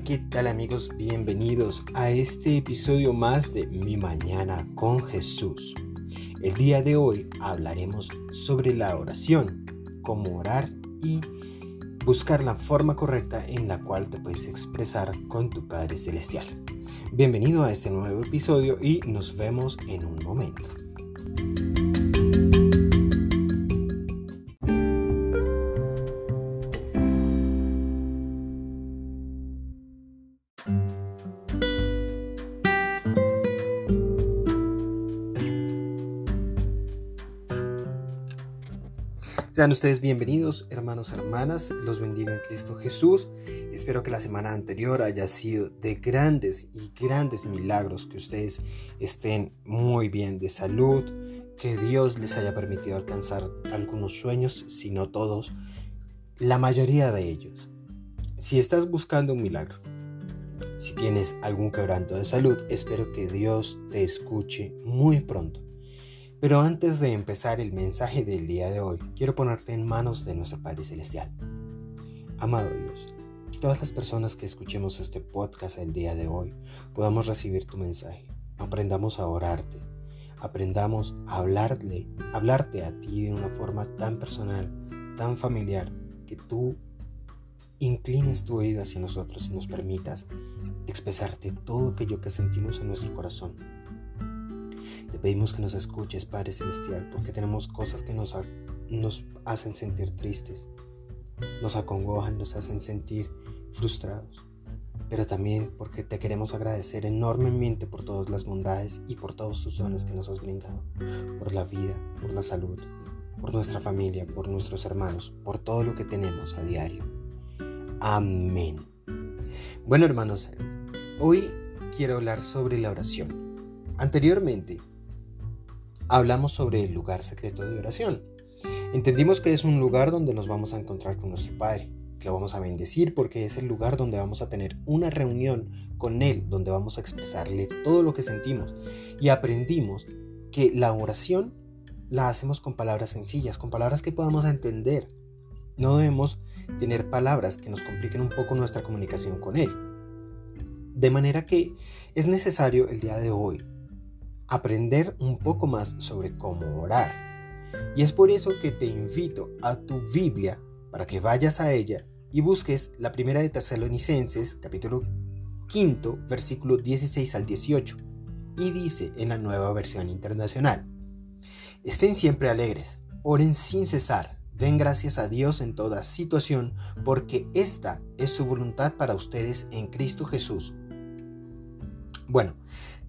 ¿qué tal amigos? Bienvenidos a este episodio más de Mi Mañana con Jesús. El día de hoy hablaremos sobre la oración, cómo orar y buscar la forma correcta en la cual te puedes expresar con tu Padre Celestial. Bienvenido a este nuevo episodio y nos vemos en un momento. Sean ustedes bienvenidos, hermanos, hermanas. Los bendigo en Cristo Jesús. Espero que la semana anterior haya sido de grandes y grandes milagros, que ustedes estén muy bien de salud, que Dios les haya permitido alcanzar algunos sueños, si no todos, la mayoría de ellos. Si estás buscando un milagro, si tienes algún quebranto de salud, espero que Dios te escuche muy pronto pero antes de empezar el mensaje del día de hoy, quiero ponerte en manos de nuestro Padre Celestial. Amado Dios, que todas las personas que escuchemos este podcast el día de hoy podamos recibir tu mensaje. Aprendamos a orarte, aprendamos a hablarle, hablarte a ti de una forma tan personal, tan familiar, que tú inclines tu oído hacia nosotros y nos permitas expresarte todo aquello que sentimos en nuestro corazón te pedimos que nos escuches, Padre Celestial, porque tenemos cosas que nos, hacen sentir tristes, nos acongojan, nos hacen sentir frustrados, pero también porque te queremos agradecer enormemente por todas las bondades y por todos tus dones que nos has brindado, por la vida, por la salud, por nuestra familia, por nuestros hermanos, por todo lo que tenemos a diario. Amén. Bueno hermanos, hoy quiero hablar sobre la oración. Anteriormente hablamos sobre el lugar secreto de oración. Entendimos que es un lugar donde nos vamos a encontrar con nuestro Padre, que lo vamos a bendecir porque es el lugar donde vamos a tener una reunión con Él, donde vamos a expresarle todo lo que sentimos. Y aprendimos que la oración la hacemos con palabras sencillas, con palabras que podamos entender. No debemos tener palabras que nos compliquen un poco nuestra comunicación con Él. De manera que es necesario el día de hoy aprender un poco más sobre cómo orar. Y es por eso que te invito a tu Biblia para que vayas a ella y busques la primera de Tesalonicenses, capítulo 5, versículo 16 al 18. Y dice en la nueva versión internacional, estén siempre alegres, oren sin cesar, den gracias a Dios en toda situación, porque esta es su voluntad para ustedes en Cristo Jesús. Bueno,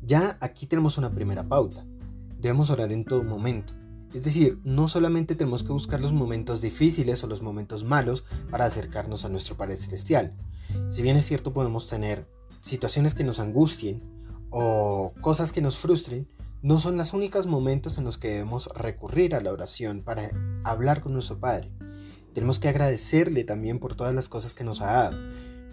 ya aquí tenemos una primera pauta. Debemos orar en todo momento. Es decir, no solamente tenemos que buscar los momentos difíciles o los momentos malos para acercarnos a nuestro Padre Celestial. Si bien es cierto podemos tener situaciones que nos angustien o cosas que nos frustren, no son los únicos momentos en los que debemos recurrir a la oración para hablar con nuestro Padre. Tenemos que agradecerle también por todas las cosas que nos ha dado.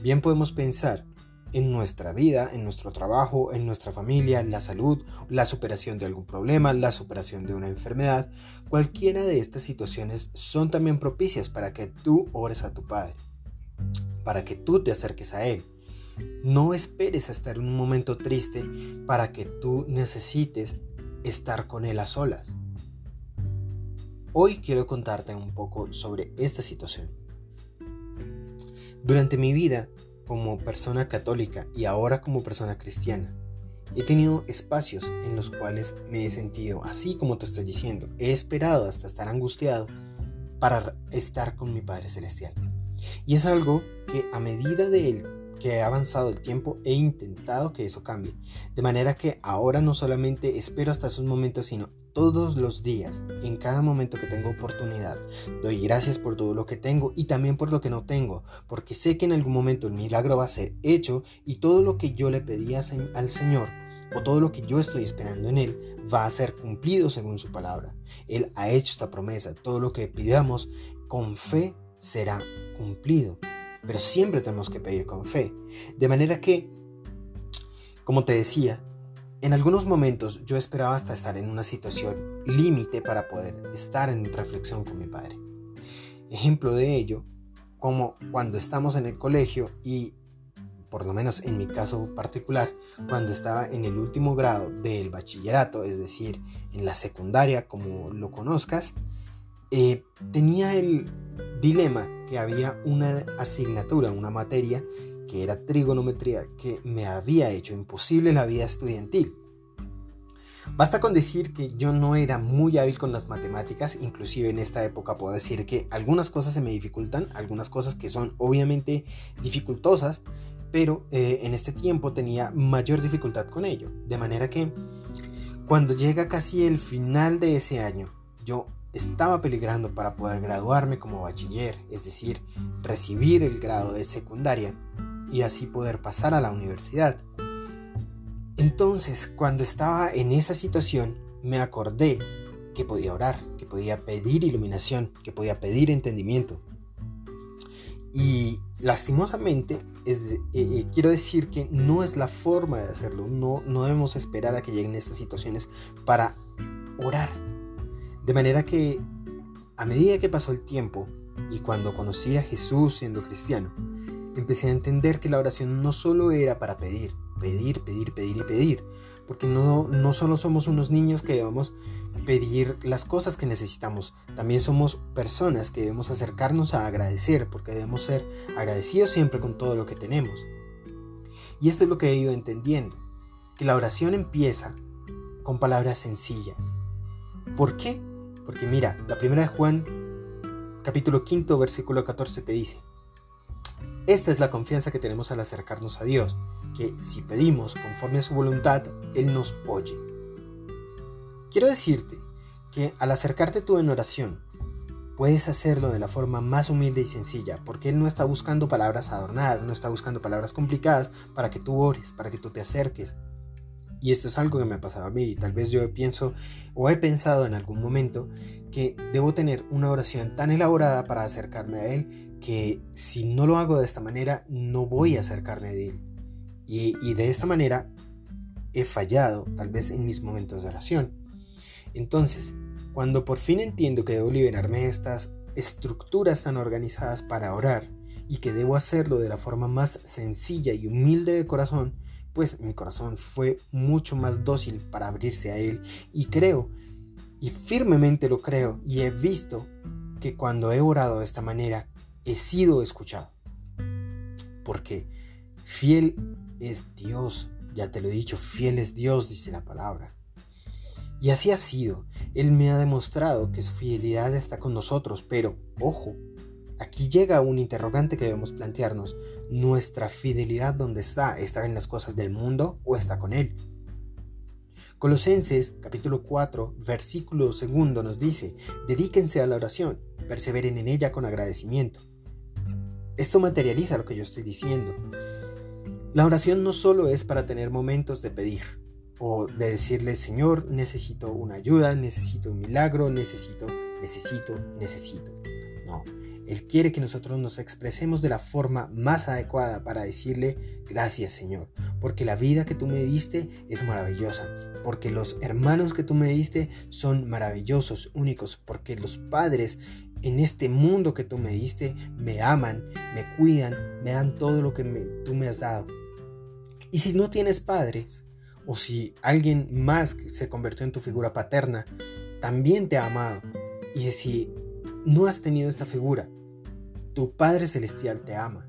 Bien podemos pensar, en nuestra vida, en nuestro trabajo, en nuestra familia, la salud, la superación de algún problema, la superación de una enfermedad, cualquiera de estas situaciones son también propicias para que tú ores a tu Padre, para que tú te acerques a Él. No esperes a estar en un momento triste para que tú necesites estar con Él a solas. Hoy quiero contarte un poco sobre esta situación. Durante mi vida como persona católica y ahora como persona cristiana. He tenido espacios en los cuales me he sentido así como te estoy diciendo. He esperado hasta estar angustiado para estar con mi Padre Celestial. Y es algo que a medida de que ha avanzado el tiempo he intentado que eso cambie. De manera que ahora no solamente espero hasta esos momentos, sino todos los días, en cada momento que tengo oportunidad, doy gracias por todo lo que tengo y también por lo que no tengo, porque sé que en algún momento el milagro va a ser hecho y todo lo que yo le pedí al Señor o todo lo que yo estoy esperando en Él va a ser cumplido según su palabra. Él ha hecho esta promesa, todo lo que pidamos con fe será cumplido, pero siempre tenemos que pedir con fe. De manera que, como te decía, en algunos momentos yo esperaba hasta estar en una situación límite para poder estar en reflexión con mi padre. Ejemplo de ello, como cuando estamos en el colegio y por lo menos en mi caso particular, cuando estaba en el último grado del bachillerato, es decir, en la secundaria, como lo conozcas, eh, tenía el dilema que había una asignatura, una materia que era trigonometría, que me había hecho imposible la vida estudiantil. Basta con decir que yo no era muy hábil con las matemáticas, inclusive en esta época puedo decir que algunas cosas se me dificultan, algunas cosas que son obviamente dificultosas, pero eh, en este tiempo tenía mayor dificultad con ello. De manera que cuando llega casi el final de ese año, yo estaba peligrando para poder graduarme como bachiller, es decir, recibir el grado de secundaria y así poder pasar a la universidad. Entonces, cuando estaba en esa situación, me acordé que podía orar, que podía pedir iluminación, que podía pedir entendimiento. Y lastimosamente, eh, eh, quiero decir que no es la forma de hacerlo, no, no debemos esperar a que lleguen estas situaciones para orar. De manera que a medida que pasó el tiempo y cuando conocí a Jesús siendo cristiano, empecé a entender que la oración no solo era para pedir, pedir, pedir, pedir y pedir. Porque no, no solo somos unos niños que debemos pedir las cosas que necesitamos, también somos personas que debemos acercarnos a agradecer, porque debemos ser agradecidos siempre con todo lo que tenemos. Y esto es lo que he ido entendiendo, que la oración empieza con palabras sencillas. ¿Por qué? Porque mira, la primera de Juan, capítulo 5, versículo 14 te dice, esta es la confianza que tenemos al acercarnos a Dios, que si pedimos conforme a su voluntad, Él nos oye. Quiero decirte que al acercarte tú en oración, puedes hacerlo de la forma más humilde y sencilla, porque Él no está buscando palabras adornadas, no está buscando palabras complicadas para que tú ores, para que tú te acerques. Y esto es algo que me ha pasado a mí, y tal vez yo pienso o he pensado en algún momento que debo tener una oración tan elaborada para acercarme a Él que si no lo hago de esta manera no voy a acercarme a Él. Y, de esta manera he fallado tal vez en mis momentos de oración. Entonces, cuando por fin entiendo que debo liberarme de estas estructuras tan organizadas para orar y que debo hacerlo de la forma más sencilla y humilde de corazón, pues mi corazón fue mucho más dócil para abrirse a Él y creo, y firmemente lo creo, y he visto que cuando he orado de esta manera, he sido escuchado. Porque fiel es Dios. Ya te lo he dicho, fiel es Dios, dice la palabra. Y así ha sido. Él me ha demostrado que su fidelidad está con nosotros, pero, ojo, aquí llega un interrogante que debemos plantearnos. ¿Nuestra fidelidad dónde está? ¿Está en las cosas del mundo o está con Él? Colosenses capítulo 4, versículo segundo nos dice, dedíquense a la oración, perseveren en ella con agradecimiento. Esto materializa lo que yo estoy diciendo. La oración no solo es para tener momentos de pedir o de decirle, Señor, necesito una ayuda, necesito un milagro, necesito, necesito, necesito. No, Él quiere que nosotros nos expresemos de la forma más adecuada para decirle, gracias Señor, porque la vida que tú me diste es maravillosa, porque los hermanos que tú me diste son maravillosos, únicos, porque los padres en este mundo que tú me diste me aman, me cuidan, me dan todo lo que tú me has dado. Y si no tienes padres, o si alguien más se convirtió en tu figura paterna, también te ha amado. Y si no has tenido esta figura, tu Padre Celestial te ama.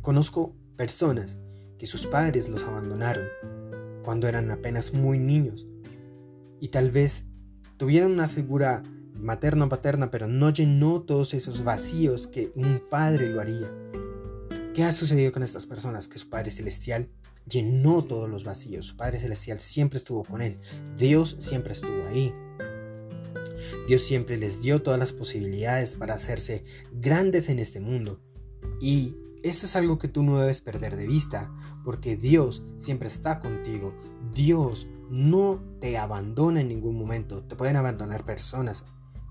Conozco personas que sus padres los abandonaron cuando eran apenas muy niños y tal vez tuvieron una figura materna o paterna, pero no llenó todos esos vacíos que un padre lo haría. ¿Qué ha sucedido con estas personas? Que su Padre Celestial llenó todos los vacíos. Su Padre Celestial siempre estuvo con él. Dios siempre estuvo ahí. Dios siempre les dio todas las posibilidades para hacerse grandes en este mundo. Y esto es algo que tú no debes perder de vista, porque Dios siempre está contigo. Dios no te abandona en ningún momento. Te pueden abandonar personas,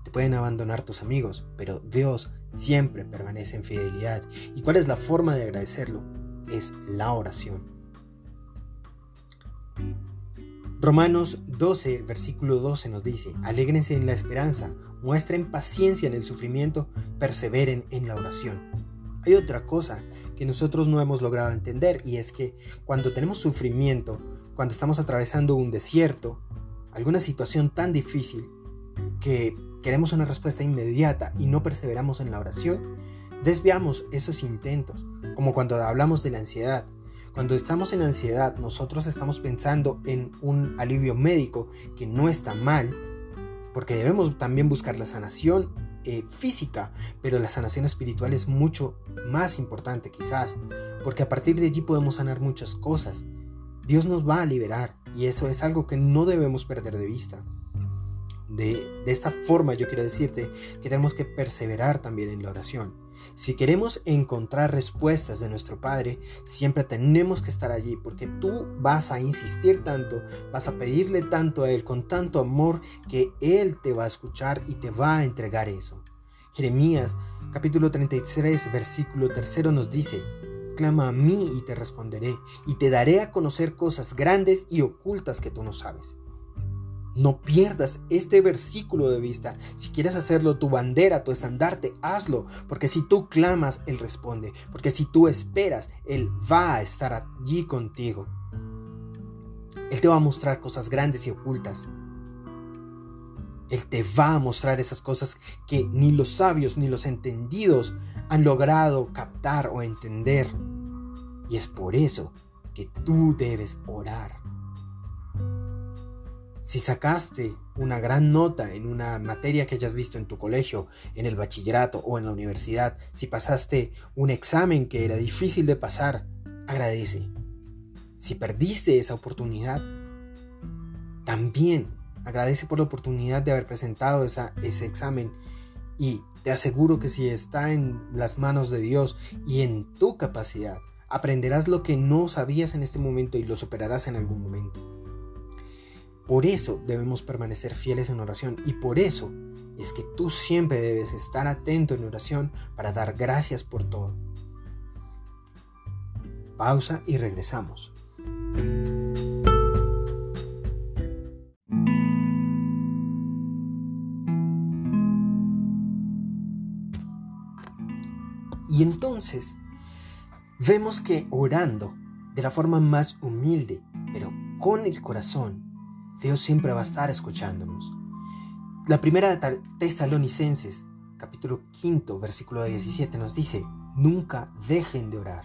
te pueden abandonar tus amigos, pero Dios siempre permanece en fidelidad. ¿Y cuál es la forma de agradecerlo? Es la oración. Romanos 12, versículo 12 nos dice, alégrense en la esperanza, muestren paciencia en el sufrimiento, perseveren en la oración. Hay otra cosa que nosotros no hemos logrado entender y es que cuando tenemos sufrimiento, cuando estamos atravesando un desierto, alguna situación tan difícil que queremos una respuesta inmediata y no perseveramos en la oración, desviamos esos intentos, como cuando hablamos de la ansiedad. Cuando estamos en ansiedad, nosotros estamos pensando en un alivio médico que no está mal, porque debemos también buscar la sanación eh, física, pero la sanación espiritual es mucho más importante quizás, porque a partir de allí podemos sanar muchas cosas. Dios nos va a liberar y eso es algo que no debemos perder de vista. De, de esta forma yo quiero decirte que tenemos que perseverar también en la oración si queremos encontrar respuestas de nuestro Padre, siempre tenemos que estar allí porque tú vas a insistir tanto, vas a pedirle tanto a Él con tanto amor que Él te va a escuchar y te va a entregar eso. Jeremías capítulo 33 versículo 3 nos dice, Clama a mí y te responderé, y te daré a conocer cosas grandes y ocultas que tú no sabes. No pierdas este versículo de vista. Si quieres hacerlo tu bandera, tu estandarte, hazlo. Porque si tú clamas, Él responde. Porque si tú esperas, Él va a estar allí contigo. Él te va a mostrar cosas grandes y ocultas. Él te va a mostrar esas cosas que ni los sabios ni los entendidos han logrado captar o entender. Y es por eso que tú debes orar. Si sacaste una gran nota en una materia que hayas visto en tu colegio, en el bachillerato o en la universidad, si pasaste un examen que era difícil de pasar, agradece. Si perdiste esa oportunidad, también agradece por la oportunidad de haber presentado ese examen y te aseguro que si está en las manos de Dios y en tu capacidad, aprenderás lo que no sabías en este momento y lo superarás en algún momento. Por eso debemos permanecer fieles en oración y por eso es que tú siempre debes estar atento en oración para dar gracias por todo. Pausa y regresamos. Y entonces vemos que orando de la forma más humilde, pero con el corazón, Dios siempre va a estar escuchándonos. La primera de Tesalonicenses, capítulo 5, versículo 17, nos dice, nunca dejen de orar.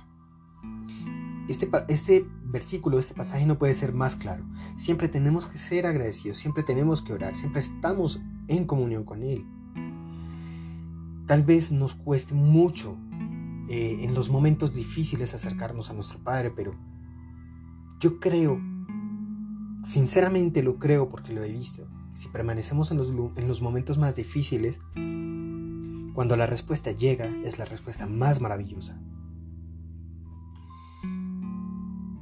Este, este versículo, este pasaje no puede ser más claro. Siempre tenemos que ser agradecidos, siempre tenemos que orar, siempre estamos en comunión con Él. Tal vez nos cueste mucho eh, en los momentos difíciles acercarnos a nuestro Padre, pero yo creo Sinceramente lo creo porque lo he visto. Si permanecemos en los, en los momentos más difíciles, cuando la respuesta llega, es la respuesta más maravillosa.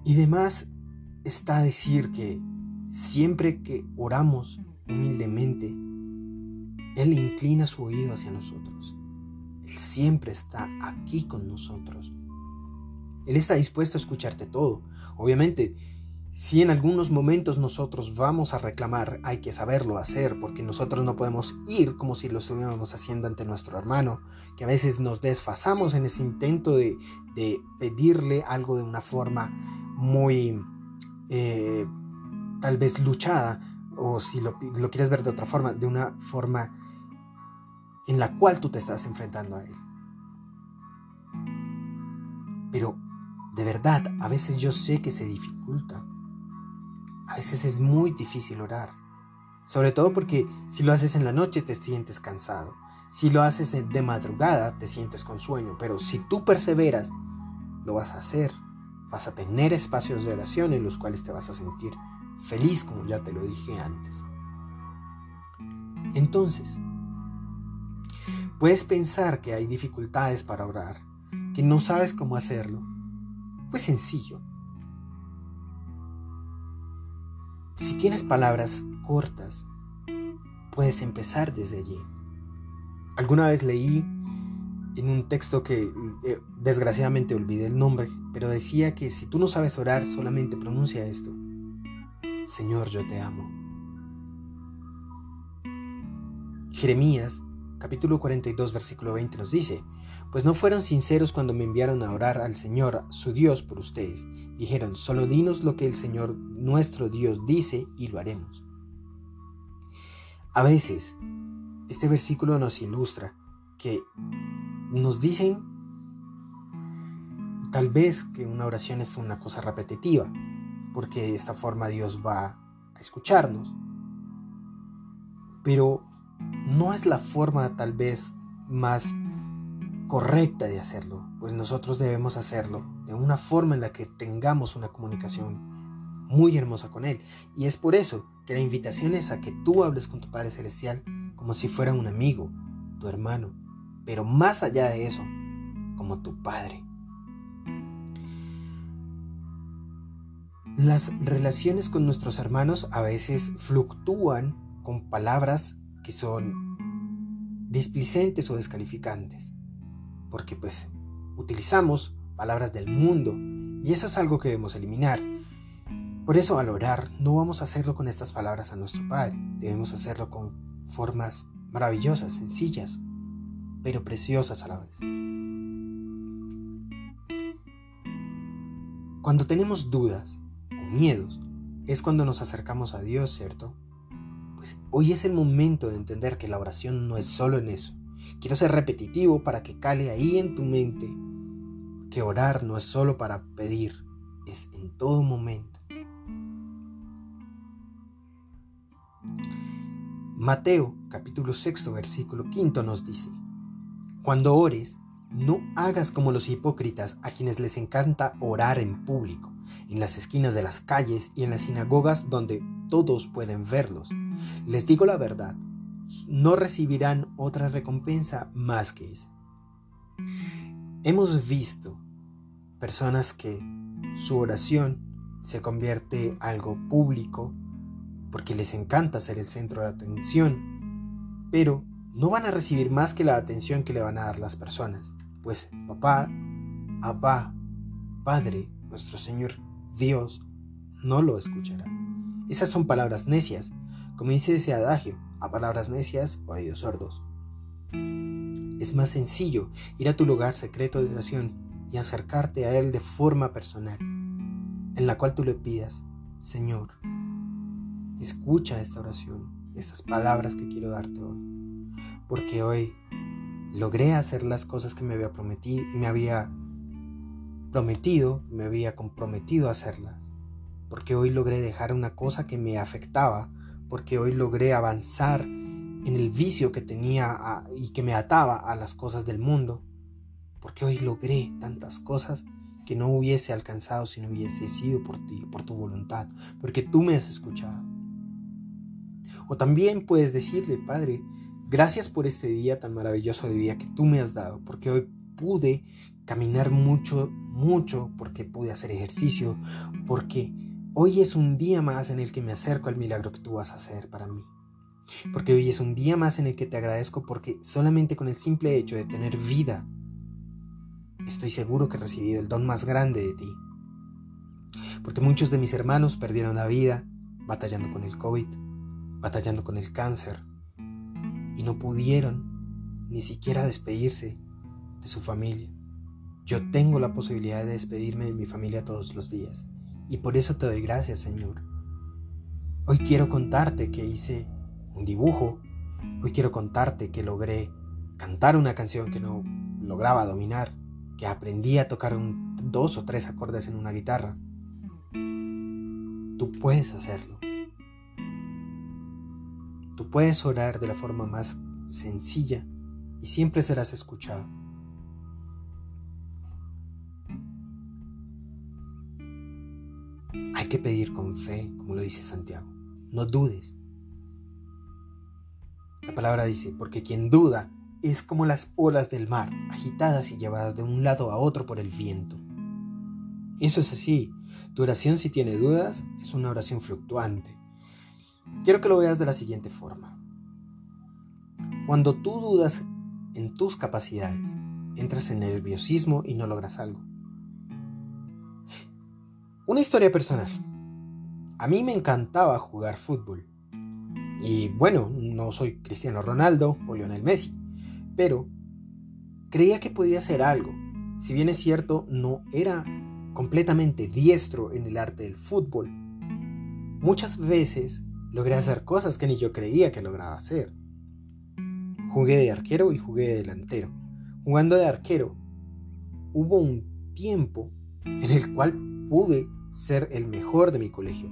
Y demás está decir que siempre que oramos humildemente, Él inclina su oído hacia nosotros. Él siempre está aquí con nosotros. Él está dispuesto a escucharte todo. Obviamente, si en algunos momentos nosotros vamos a reclamar, hay que saberlo hacer, porque nosotros no podemos ir como si lo estuviéramos haciendo ante nuestro hermano, que a veces nos desfasamos en ese intento de, pedirle algo de una forma muy eh, tal vez luchada, o si lo, lo quieres ver de otra forma, de una forma en la cual tú te estás enfrentando a él. Pero de verdad, a veces yo sé que se dificulta a veces es muy difícil orar. Sobre todo porque si lo haces en la noche te sientes cansado. Si lo haces de madrugada te sientes con sueño. Pero si tú perseveras, lo vas a hacer. Vas a tener espacios de oración en los cuales te vas a sentir feliz, como ya te lo dije antes. Entonces, puedes pensar que hay dificultades para orar, que no sabes cómo hacerlo. Pues sencillo. Si tienes palabras cortas, puedes empezar desde allí. Alguna vez leí en un texto que eh, desgraciadamente olvidé el nombre, pero decía que si tú no sabes orar, solamente pronuncia esto. Señor, yo te amo. Jeremías capítulo 42, versículo 20 nos dice, pues no fueron sinceros cuando me enviaron a orar al Señor, su Dios, por ustedes. Dijeron, solo dinos lo que el Señor nuestro Dios dice y lo haremos. A veces, este versículo nos ilustra que nos dicen tal vez que una oración es una cosa repetitiva, porque de esta forma Dios va a escucharnos. Pero no es la forma tal vez más correcta de hacerlo, pues nosotros debemos hacerlo de una forma en la que tengamos una comunicación muy hermosa con Él. Y es por eso que la invitación es a que tú hables con tu Padre Celestial como si fuera un amigo, tu hermano, pero más allá de eso, como tu Padre. Las relaciones con nuestros hermanos a veces fluctúan con palabras que son displicentes o descalificantes, porque pues utilizamos palabras del mundo y eso es algo que debemos eliminar. Por eso al orar no vamos a hacerlo con estas palabras a nuestro Padre, debemos hacerlo con formas maravillosas, sencillas, pero preciosas a la vez. Cuando tenemos dudas o miedos, es cuando nos acercamos a Dios, ¿cierto? Pues hoy es el momento de entender que la oración no es solo en eso. Quiero ser repetitivo para que cale ahí en tu mente que orar no es solo para pedir, es en todo momento. Mateo capítulo 6 versículo 5 nos dice, Cuando ores, no hagas como los hipócritas a quienes les encanta orar en público, en las esquinas de las calles y en las sinagogas donde todos pueden verlos. Les digo la verdad, no recibirán otra recompensa más que esa. Hemos visto personas que su oración se convierte en algo público porque les encanta ser el centro de atención, pero no van a recibir más que la atención que le van a dar las personas, pues papá, Abba, Padre, nuestro Señor Dios, no lo escuchará. Esas son palabras necias, como dice ese adagio, a palabras necias o oídos sordos. Es más sencillo ir a tu lugar secreto de oración y acercarte a Él de forma personal, en la cual tú le pidas, Señor, escucha esta oración, estas palabras que quiero darte hoy, porque hoy logré hacer las cosas que me había prometido, me había prometido, me había comprometido a hacerlas porque hoy logré dejar una cosa que me afectaba, porque hoy logré avanzar en el vicio que tenía y que me ataba a las cosas del mundo, porque hoy logré tantas cosas que no hubiese alcanzado si no hubiese sido por ti, por tu voluntad, porque tú me has escuchado. O también puedes decirle, Padre, gracias por este día tan maravilloso de vida que tú me has dado, porque hoy pude caminar mucho, mucho, porque pude hacer ejercicio, porque Hoy es un día más en el que me acerco al milagro que tú vas a hacer para mí. Porque hoy es un día más en el que te agradezco porque solamente con el simple hecho de tener vida, estoy seguro que he recibido el don más grande de ti. Porque muchos de mis hermanos perdieron la vida batallando con el COVID, batallando con el cáncer, y no pudieron ni siquiera despedirse de su familia. Yo tengo la posibilidad de despedirme de mi familia todos los días y por eso te doy gracias, Señor. Hoy quiero contarte que hice un dibujo, hoy quiero contarte que logré cantar una canción que no lograba dominar, que aprendí a tocar dos o tres acordes en una guitarra. Tú puedes hacerlo. Tú puedes orar de la forma más sencilla y siempre serás escuchado. Que pedir con fe, como lo dice Santiago. No dudes. La palabra dice, porque quien duda es como las olas del mar, agitadas y llevadas de un lado a otro por el viento. Eso es así. Tu oración si tiene dudas es una oración fluctuante. Quiero que lo veas de la siguiente forma. Cuando tú dudas en tus capacidades, entras en nerviosismo y no logras algo. Una historia personal. A mí me encantaba jugar fútbol. Y bueno, no soy Cristiano Ronaldo o Lionel Messi, pero creía que podía hacer algo. Si bien es cierto, no era completamente diestro en el arte del fútbol. Muchas veces logré hacer cosas que ni yo creía que lograba hacer. Jugué de arquero y jugué de delantero. Jugando de arquero, hubo un tiempo en el cual pude ser el mejor de mi colegio.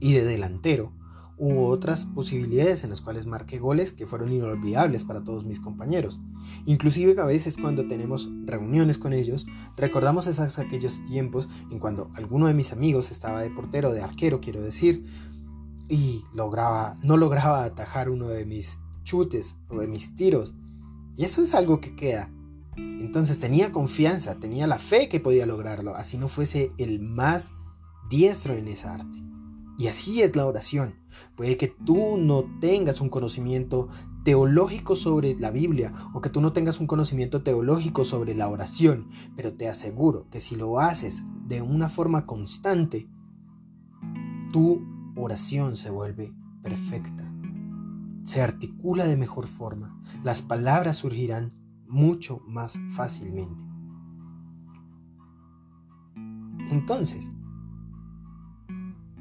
Y de delantero, hubo otras posibilidades en las cuales marqué goles que fueron inolvidables para todos mis compañeros. Inclusive a veces cuando tenemos reuniones con ellos, recordamos esos aquellos tiempos en cuando alguno de mis amigos estaba de portero, de arquero, quiero decir, y lograba, no lograba atajar uno de mis chutes o de mis tiros. Y eso es algo que queda. Entonces tenía confianza, tenía la fe que podía lograrlo, así no fuese el más diestro en esa arte. Y así es la oración. Puede que tú no tengas un conocimiento teológico sobre la Biblia o que tú no tengas un conocimiento teológico sobre la oración, pero te aseguro que si lo haces de una forma constante, tu oración se vuelve perfecta. Se articula de mejor forma. Las palabras surgirán mucho más fácilmente. Entonces,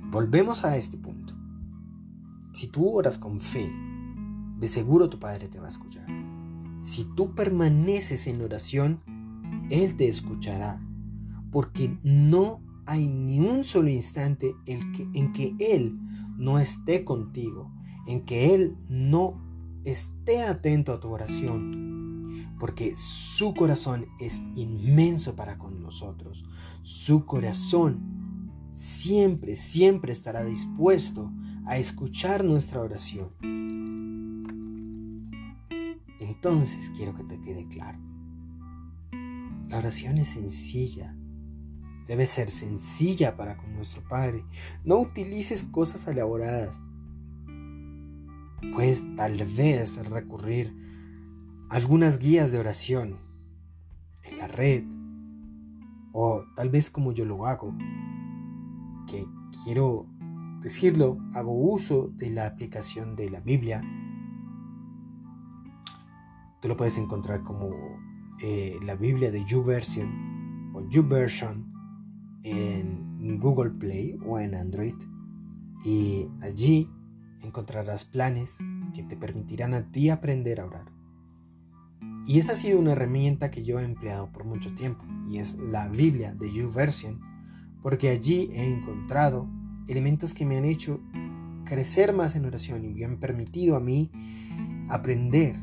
Volvemos a este punto. Si tú oras con fe, de seguro tu Padre te va a escuchar. Si tú permaneces en oración, Él te escuchará, porque no hay ni un solo instante en que Él no esté contigo, en que Él no esté atento a tu oración, porque su corazón es inmenso para con nosotros. Su corazón siempre, siempre estará dispuesto a escuchar nuestra oración. Entonces quiero que te quede claro. La oración es sencilla. Debe ser sencilla para con nuestro Padre. No utilices cosas elaboradas. Puedes tal vez recurrir algunas guías de oración en la red. O tal vez como yo lo hago, que quiero decirlo, hago uso de la aplicación de la Biblia. Tú lo puedes encontrar como eh, la Biblia de YouVersion o YouVersion en Google Play o en Android. Y allí encontrarás planes que te permitirán a ti aprender a orar. Y esa ha sido una herramienta que yo he empleado por mucho tiempo y es la Biblia de YouVersion porque allí he encontrado elementos que me han hecho crecer más en oración y me han permitido a mí aprender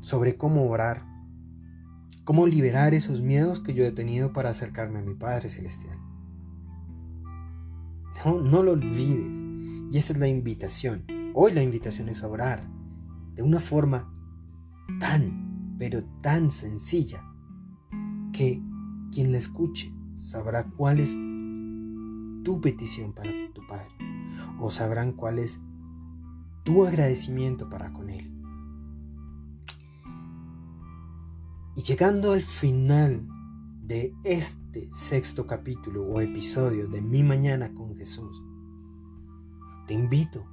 sobre cómo orar, cómo liberar esos miedos que yo he tenido para acercarme a mi Padre Celestial. No, no lo olvides. Y esa es la invitación. Hoy la invitación es a orar de una forma tan, pero tan sencilla que quien la escuche sabrá cuál es tu petición para tu Padre o sabrán cuál es tu agradecimiento para con Él. Y llegando al final de este sexto capítulo o episodio de Mi Mañana con Jesús, te invito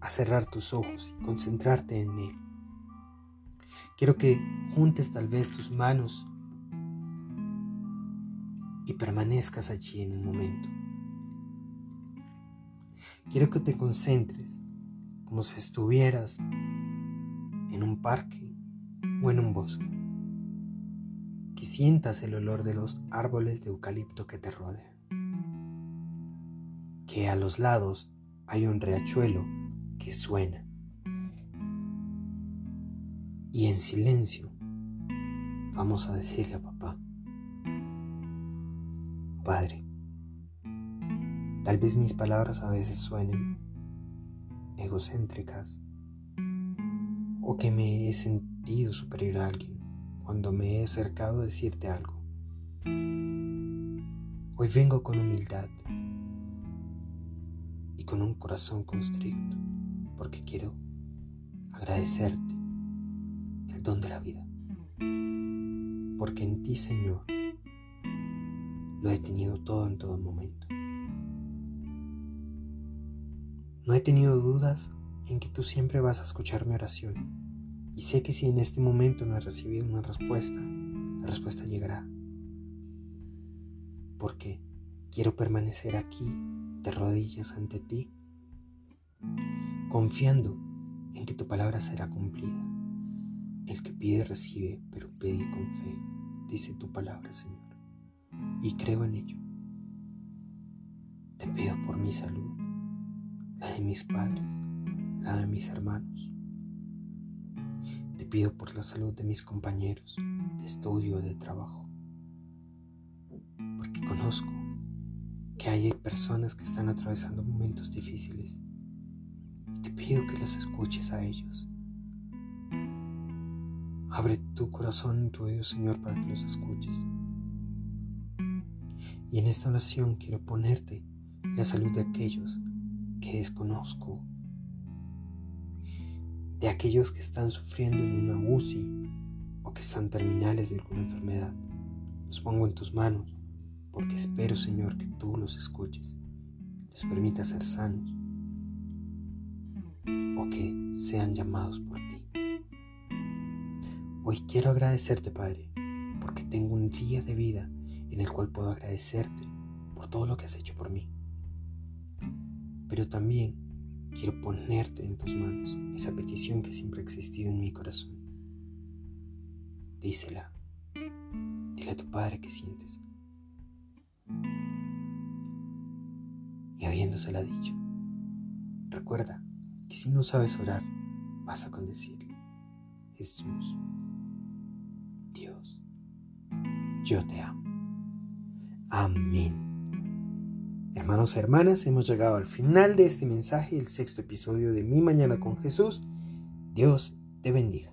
a cerrar tus ojos y concentrarte en Él. Quiero que juntes tal vez tus manos y permanezcas allí en un momento. Quiero que te concentres como si estuvieras en un parque o en un bosque. Que sientas el olor de los árboles de eucalipto que te rodean. Que a los lados hay un riachuelo que suena. Y en silencio vamos a decirle a papá. Padre. Tal vez mis palabras a veces suenen egocéntricas o que me he sentido superior a alguien cuando me he acercado a decirte algo. Hoy vengo con humildad y con un corazón constricto porque quiero agradecerte don de la vida. Porque en ti, Señor, lo he tenido todo en todo momento. No he tenido dudas en que tú siempre vas a escuchar mi oración Y sé que si en este momento no he recibido una respuesta, la respuesta llegará. Porque quiero permanecer aquí de rodillas ante ti, confiando en que tu palabra será cumplida. El que pide recibe, pero pedí con fe, dice tu palabra, Señor. Y creo en ello. Te pido por mi salud, la de mis padres, la de mis hermanos. Te pido por la salud de mis compañeros de estudio o de trabajo. Porque conozco que hay personas que están atravesando momentos difíciles. Te pido que los escuches a ellos. Abre tu corazón y tu oído, Señor, para que los escuches. Y en esta oración quiero ponerte la salud de aquellos que desconozco, de aquellos que están sufriendo en una UCI o que están terminales de alguna enfermedad. Los pongo en tus manos porque espero, Señor, que tú los escuches, les permita ser sanos o que sean llamados por ti. Hoy quiero agradecerte, Padre, porque tengo un día de vida en el cual puedo agradecerte por todo lo que has hecho por mí. Pero también quiero ponerte en tus manos esa petición que siempre ha existido en mi corazón. Dísela. Dile a tu Padre que sientes. Y habiéndosela dicho, recuerda que si no sabes orar, basta con decirle, Jesús, Dios, yo te amo. Amén. Hermanos y hermanas, hemos llegado al final de este mensaje, el sexto episodio de Mi Mañana con Jesús. Dios te bendiga.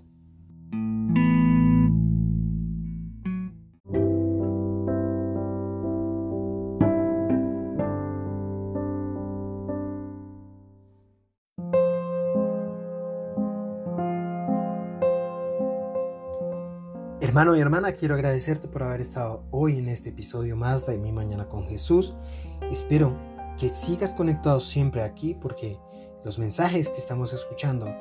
Hermano y hermana, quiero agradecerte por haber estado hoy en este episodio más de Mi Mañana con Jesús. Espero que sigas conectado siempre aquí porque los mensajes que estamos escuchando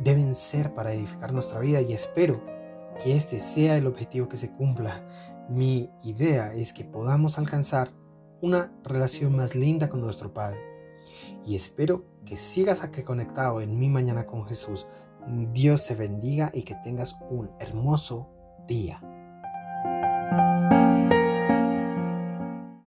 deben ser para edificar nuestra vida y espero que este sea el objetivo que se cumpla. Mi idea es que podamos alcanzar una relación más linda con nuestro Padre. Y espero que sigas aquí conectado en Mi Mañana con Jesús Dios te bendiga y que tengas un hermoso día.